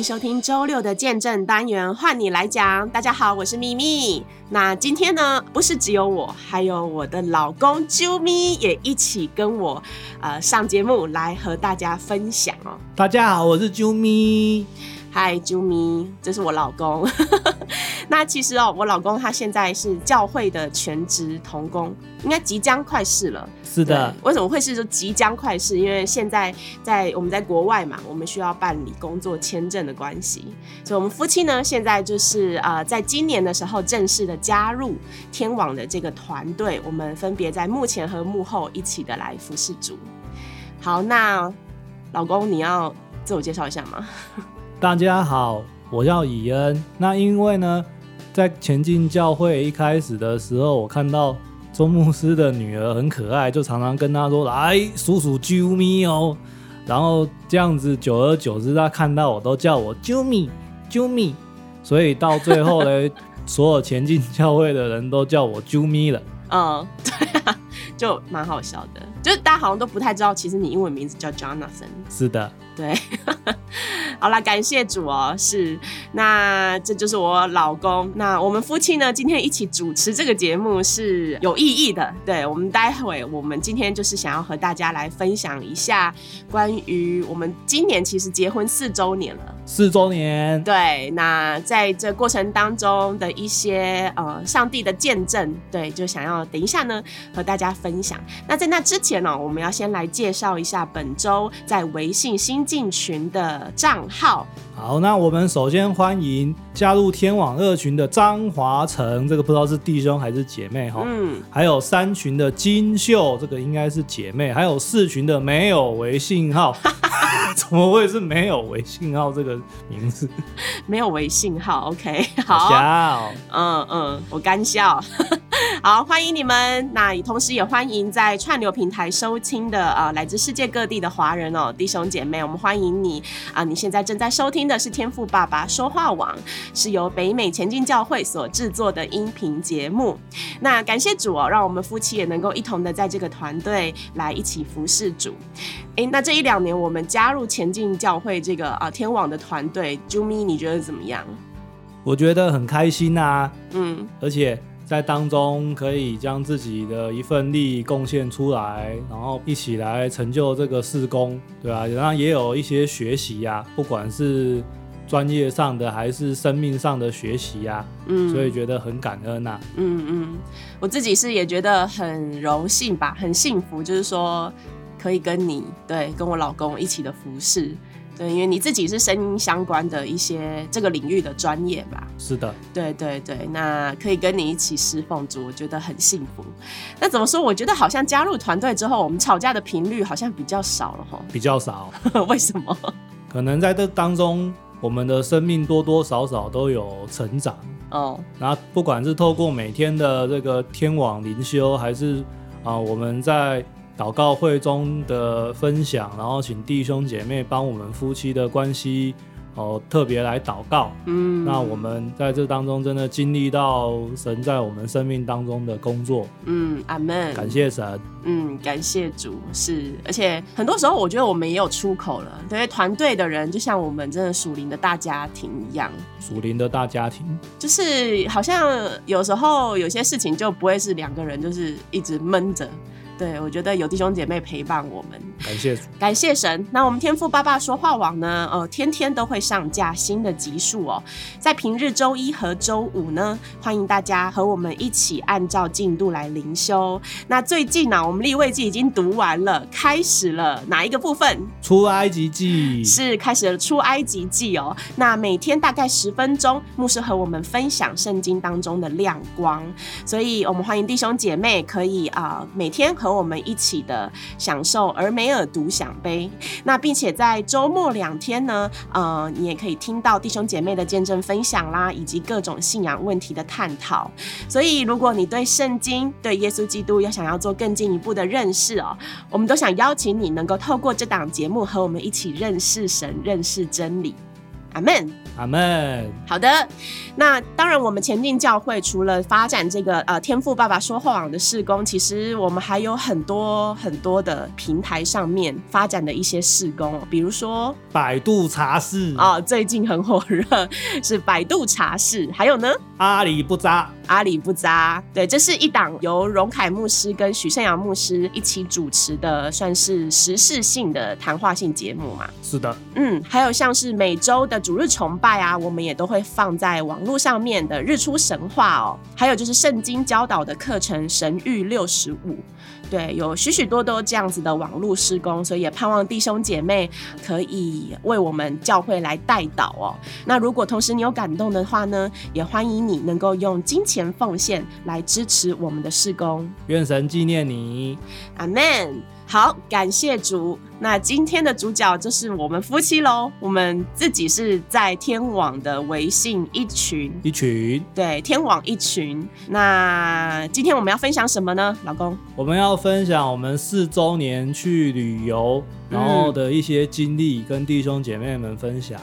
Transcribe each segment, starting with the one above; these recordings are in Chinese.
迎收听周六的见证单元，换你来讲。大家好，我是咪咪。那今天呢，不是只有我，还有我的老公啾咪也一起跟我呃上节目来和大家分享哦。大家好，我是啾咪。嗨，啾咪，这是我老公。那其实哦，我老公他现在是教会的全职童工，应该即将快逝了。是的。为什么会是说即将快逝？因为现在在我们在国外嘛，我们需要办理工作签证的关系，所以我们夫妻呢，现在就是呃，在今年的时候正式的加入天网的这个团队，我们分别在幕前和幕后一起的来服侍主。好，那老公你要自我介绍一下吗？大家好，我叫以恩。那因为呢，在前进教会一开始的时候，我看到周牧师的女儿很可爱，就常常跟他说：“来，叔叔啾咪哦。”然后这样子，久而久之，他看到我都叫我啾咪啾咪。所以到最后呢，所有前进教会的人都叫我啾咪了。嗯，对啊，就蛮好笑的。就是大家好像都不太知道，其实你英文名字叫 Jonathan。是的，对。好啦，感谢主哦，是，那这就是我老公。那我们夫妻呢，今天一起主持这个节目是有意义的。对，我们待会，我们今天就是想要和大家来分享一下关于我们今年其实结婚四周年了。四周年。对，那在这过程当中的一些呃上帝的见证，对，就想要等一下呢和大家分享。那在那之前呢，我们要先来介绍一下本周在微信新进群的账号。好，那我们首先欢迎加入天网二群的张华成，这个不知道是弟兄还是姐妹哈。嗯。还有三群的金秀，这个应该是姐妹。还有四群的没有微信号，怎么会是没有微信号这个名字？没有微信号，OK，好。好笑。嗯嗯，我干笑。好，欢迎你们。那同时也欢迎在串流平台收听的呃来自世界各地的华人哦，弟兄姐妹，我们欢迎你啊、呃！你现在正在收听的是天赋爸爸说话网，是由北美前进教会所制作的音频节目。那感谢主哦，让我们夫妻也能够一同的在这个团队来一起服侍主。诶，那这一两年我们加入前进教会这个啊、呃、天网的团队，朱咪你觉得怎么样？我觉得很开心啊，嗯，而且。在当中可以将自己的一份力贡献出来，然后一起来成就这个事工，对啊，然后也有一些学习呀，不管是专业上的还是生命上的学习呀，嗯，所以觉得很感恩呐。嗯嗯，我自己是也觉得很荣幸吧，很幸福，就是说可以跟你对跟我老公一起的服侍。对，因为你自己是声音相关的一些这个领域的专业吧？是的，对对对，那可以跟你一起侍奉主，我觉得很幸福。那怎么说？我觉得好像加入团队之后，我们吵架的频率好像比较少了哈。比较少，为什么？可能在这当中，我们的生命多多少少都有成长哦。然后不管是透过每天的这个天网灵修，还是啊、呃、我们在。祷告会中的分享，然后请弟兄姐妹帮我们夫妻的关系哦，特别来祷告。嗯，那我们在这当中真的经历到神在我们生命当中的工作。嗯，阿门。感谢神。嗯，感谢主。是，而且很多时候我觉得我们也有出口了。对，团队的人就像我们真的属灵的大家庭一样。属灵的大家庭，就是好像有时候有些事情就不会是两个人，就是一直闷着。对，我觉得有弟兄姐妹陪伴我们，感谢感谢神。那我们天赋爸爸说话网呢？呃，天天都会上架新的集数哦。在平日周一和周五呢，欢迎大家和我们一起按照进度来灵修。那最近呢、啊，我们立位记已经读完了，开始了哪一个部分？出埃及记是开始了出埃及记哦。那每天大概十分钟，牧师和我们分享圣经当中的亮光。所以我们欢迎弟兄姐妹可以啊、呃，每天和和我们一起的享受而梅尔独享杯。那并且在周末两天呢，呃，你也可以听到弟兄姐妹的见证分享啦，以及各种信仰问题的探讨。所以，如果你对圣经、对耶稣基督要想要做更进一步的认识哦，我们都想邀请你能够透过这档节目和我们一起认识神、认识真理。阿门，阿门。好的，那当然，我们前进教会除了发展这个呃天赋爸爸说话网的事工，其实我们还有很多很多的平台上面发展的一些事工，比如说百度茶室啊，最近很火热，是百度茶室，还有呢，阿里不扎。阿里不扎，对，这是一档由荣凯牧师跟许胜阳牧师一起主持的，算是时事性的谈话性节目嘛？是的，嗯，还有像是每周的主日崇拜啊，我们也都会放在网络上面的日出神话哦，还有就是圣经教导的课程神谕六十五。对，有许许多多这样子的网络施工，所以也盼望弟兄姐妹可以为我们教会来代祷哦。那如果同时你有感动的话呢，也欢迎你能够用金钱奉献来支持我们的施工。愿神纪念你，阿门。好，感谢主。那今天的主角就是我们夫妻喽。我们自己是在天网的微信一群，一群，对，天网一群。那今天我们要分享什么呢，老公？我们要分享我们四周年去旅游，然后的一些经历，跟弟兄姐妹们分享。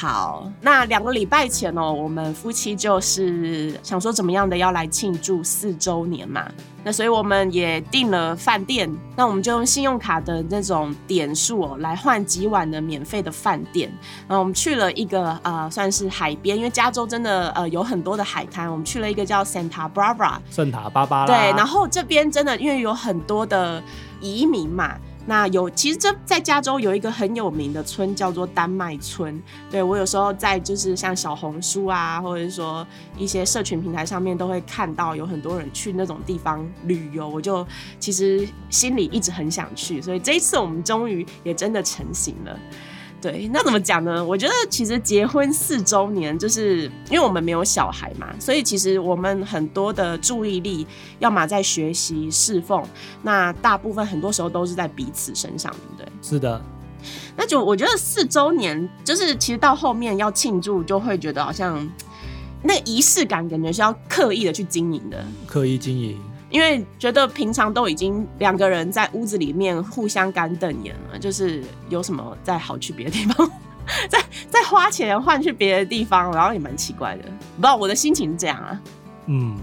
好，那两个礼拜前哦，我们夫妻就是想说怎么样的要来庆祝四周年嘛，那所以我们也订了饭店，那我们就用信用卡的那种点数哦来换几晚的免费的饭店，然后我们去了一个呃算是海边，因为加州真的呃有很多的海滩，我们去了一个叫 Santa Barbara，圣塔芭芭拉，对，然后这边真的因为有很多的移民嘛。那有，其实这在加州有一个很有名的村叫做丹麦村。对，我有时候在就是像小红书啊，或者说一些社群平台上面都会看到有很多人去那种地方旅游，我就其实心里一直很想去，所以这一次我们终于也真的成型了。对，那怎么讲呢？我觉得其实结婚四周年，就是因为我们没有小孩嘛，所以其实我们很多的注意力，要么在学习侍奉，那大部分很多时候都是在彼此身上，对不对？是的。那就我觉得四周年，就是其实到后面要庆祝，就会觉得好像那仪式感，感觉是要刻意的去经营的，刻意经营。因为觉得平常都已经两个人在屋子里面互相干瞪眼了，就是有什么再好去别的地方，再再花钱换去别的地方，然后也蛮奇怪的。不知道我的心情是这样啊，嗯，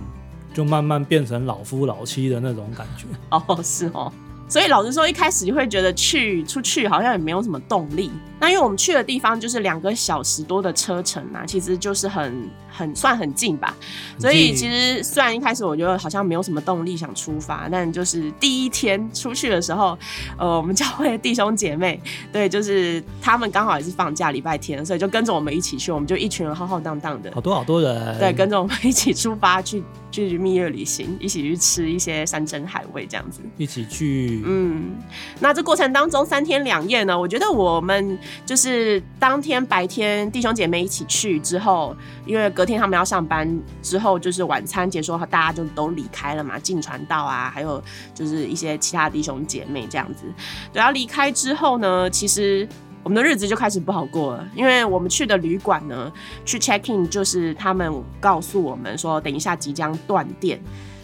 就慢慢变成老夫老妻的那种感觉。哦，是哦。所以老实说，一开始就会觉得去出去好像也没有什么动力。那因为我们去的地方就是两个小时多的车程嘛，其实就是很很算很近吧。所以其实虽然一开始我觉得好像没有什么动力想出发，但就是第一天出去的时候，呃，我们教会的弟兄姐妹，对，就是他们刚好也是放假礼拜天，所以就跟着我们一起去，我们就一群人浩浩荡荡的，好多好多人，对，跟着我们一起出发去。去蜜月旅行，一起去吃一些山珍海味，这样子。一起去，嗯，那这过程当中三天两夜呢，我觉得我们就是当天白天弟兄姐妹一起去之后，因为隔天他们要上班，之后就是晚餐结束后，大家就都离开了嘛，进传道啊，还有就是一些其他弟兄姐妹这样子。对，要离开之后呢，其实。我们的日子就开始不好过了，因为我们去的旅馆呢，去 check in 就是他们告诉我们说，等一下即将断电，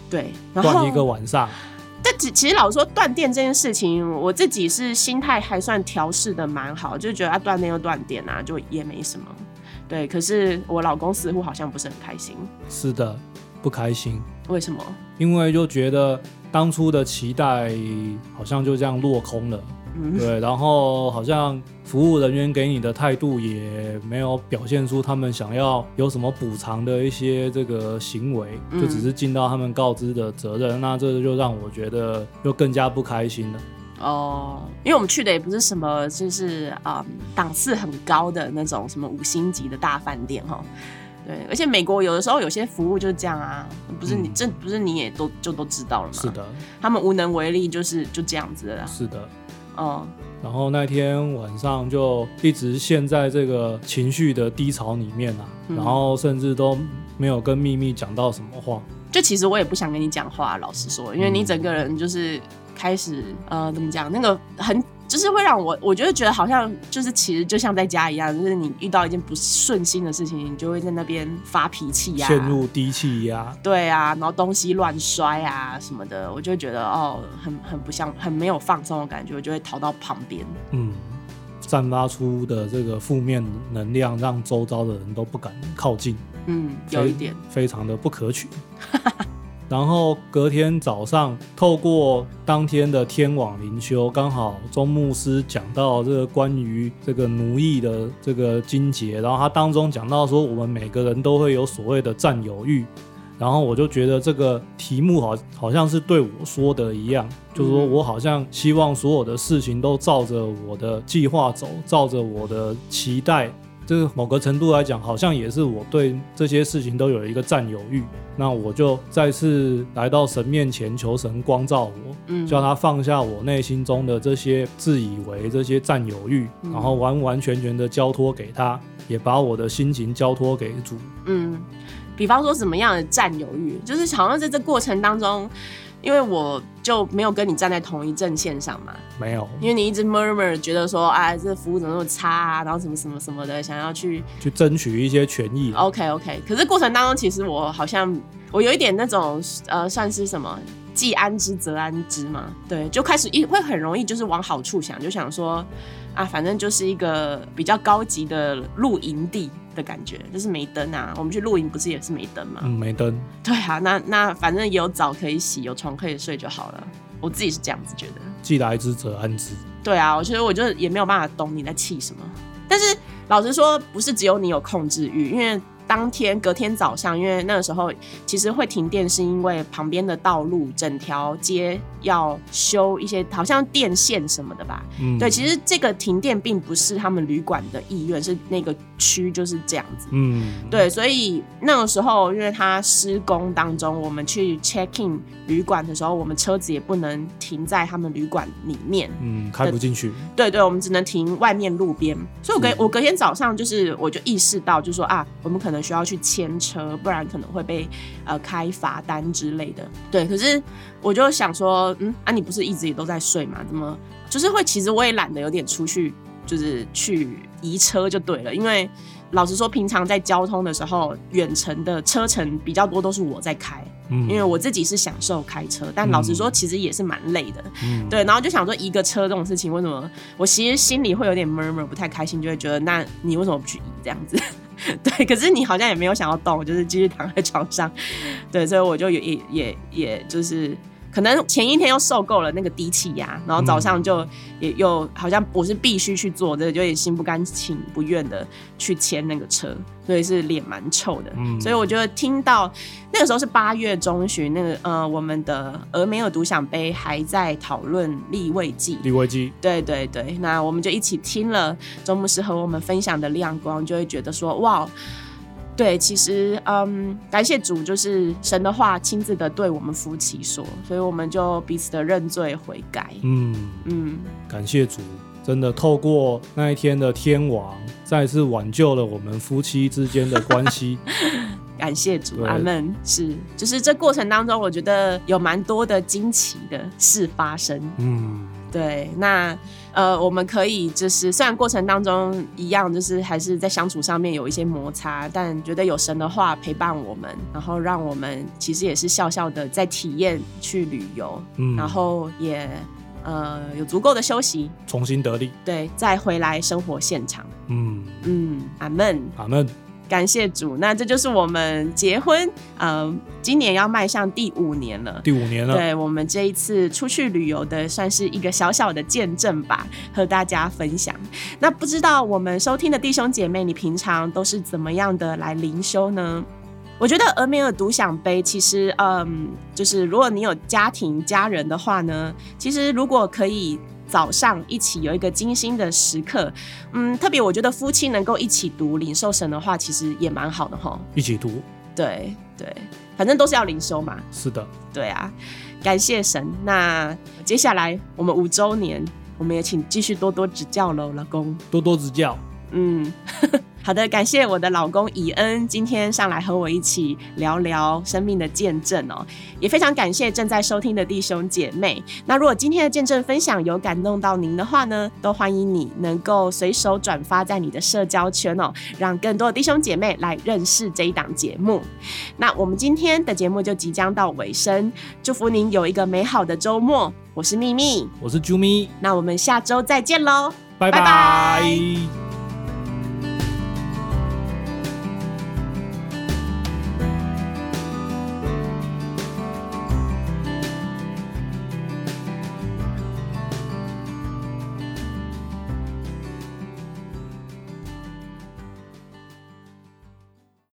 对，然后断一个晚上。但其其实老实说断电这件事情，我自己是心态还算调试的蛮好，就觉得啊断电就断电啊，就也没什么。对，可是我老公似乎好像不是很开心。是的，不开心。为什么？因为就觉得当初的期待好像就这样落空了。嗯、对，然后好像服务人员给你的态度也没有表现出他们想要有什么补偿的一些这个行为，就只是尽到他们告知的责任，嗯、那这就让我觉得又更加不开心了。哦，因为我们去的也不是什么就是啊、嗯、档次很高的那种什么五星级的大饭店哈。对，而且美国有的时候有些服务就是这样啊，不是你、嗯、这不是你也都就都知道了吗？是的，他们无能为力，就是就这样子的啦。是的。哦，然后那天晚上就一直陷在这个情绪的低潮里面啊，嗯、然后甚至都没有跟秘密讲到什么话。就其实我也不想跟你讲话，老实说，因为你整个人就是开始呃，怎么讲？那个很就是会让我，我觉得觉得好像就是其实就像在家一样，就是你遇到一件不顺心的事情，你就会在那边发脾气呀，陷入低气压。对啊，然后东西乱摔啊什么的，我就会觉得哦，很很不像，很没有放松的感觉，我就会逃到旁边。嗯，散发出的这个负面能量，让周遭的人都不敢靠近。嗯，有一点非常的不可取。然后隔天早上，透过当天的天网灵修，刚好钟牧师讲到这个关于这个奴役的这个经节，然后他当中讲到说，我们每个人都会有所谓的占有欲，然后我就觉得这个题目好好像是对我说的一样，就是说我好像希望所有的事情都照着我的计划走，照着我的期待。这个某个程度来讲，好像也是我对这些事情都有一个占有欲。那我就再次来到神面前，求神光照我，嗯，叫他放下我内心中的这些自以为这些占有欲，然后完完全全的交托给他，也把我的心情交托给主。嗯，比方说什么样的占有欲，就是好像在这过程当中。因为我就没有跟你站在同一阵线上嘛，没有，因为你一直 murmur 觉得说，哎，这服务怎么那么差啊，然后什么什么什么的，想要去去争取一些权益。OK OK，可是过程当中，其实我好像我有一点那种呃，算是什么，既安之则安之嘛，对，就开始一会很容易就是往好处想，就想说啊，反正就是一个比较高级的露营地。的感觉就是没灯啊，我们去露营不是也是没灯吗？嗯，没灯。对啊，那那反正有澡可以洗，有床可以睡就好了。我自己是这样子觉得。既来之则安之。对啊，我觉得我就也没有办法懂你在气什么。但是老实说，不是只有你有控制欲，因为。当天隔天早上，因为那个时候其实会停电，是因为旁边的道路整条街要修一些，好像电线什么的吧。嗯，对，其实这个停电并不是他们旅馆的意愿，是那个区就是这样子。嗯，对，所以那个时候因为他施工当中，我们去 check in 旅馆的时候，我们车子也不能停在他们旅馆里面，嗯，开不进去。对对，我们只能停外面路边。所以我隔我隔天早上就是我就意识到，就是说啊，我们可能。需要去牵车，不然可能会被呃开罚单之类的。对，可是我就想说，嗯，啊，你不是一直也都在睡吗？怎么就是会？其实我也懒得有点出去，就是去移车就对了。因为老实说，平常在交通的时候，远程的车程比较多，都是我在开。嗯，因为我自己是享受开车，但老实说，其实也是蛮累的。嗯，对。然后就想说，一个车这种事情，为什么我其实心里会有点 murmur，不太开心，就会觉得，那你为什么不去移这样子？对，可是你好像也没有想要动，就是继续躺在床上。对，所以我就也也也也就是。可能前一天又受够了那个低气压，然后早上就也又好像我是必须去做的，就也心不甘情不愿的去牵那个车，所以是脸蛮臭的。嗯，所以我觉得听到那个时候是八月中旬，那个呃，我们的俄梅尔独享杯还在讨论立位记。立位记，对对对，那我们就一起听了周牧师和我们分享的亮光，就会觉得说哇。对，其实嗯，感谢主，就是神的话亲自的对我们夫妻说，所以我们就彼此的认罪悔改。嗯嗯，感谢主，真的透过那一天的天王，再次挽救了我们夫妻之间的关系。感谢主，阿门。是，就是这过程当中，我觉得有蛮多的惊奇的事发生。嗯，对，那。呃，我们可以就是虽然过程当中一样，就是还是在相处上面有一些摩擦，但觉得有神的话陪伴我们，然后让我们其实也是笑笑的在体验去旅游，嗯，然后也呃有足够的休息，重新得力，对，再回来生活现场，嗯嗯，阿门，阿门。感谢主，那这就是我们结婚，嗯、呃，今年要迈向第五年了。第五年了，对，我们这一次出去旅游的，算是一个小小的见证吧，和大家分享。那不知道我们收听的弟兄姐妹，你平常都是怎么样的来灵修呢？我觉得俄梅尔独享杯，其实，嗯，就是如果你有家庭家人的话呢，其实如果可以。早上一起有一个精心的时刻，嗯，特别我觉得夫妻能够一起读领受神的话，其实也蛮好的哈。一起读，对对，反正都是要领受嘛。是的，对啊，感谢神。那接下来我们五周年，我们也请继续多多指教喽，老公。多多指教。嗯，好的，感谢我的老公以恩今天上来和我一起聊聊生命的见证哦，也非常感谢正在收听的弟兄姐妹。那如果今天的见证分享有感动到您的话呢，都欢迎你能够随手转发在你的社交圈哦，让更多的弟兄姐妹来认识这一档节目。那我们今天的节目就即将到尾声，祝福您有一个美好的周末。我是秘密，我是啾咪，那我们下周再见喽，拜拜。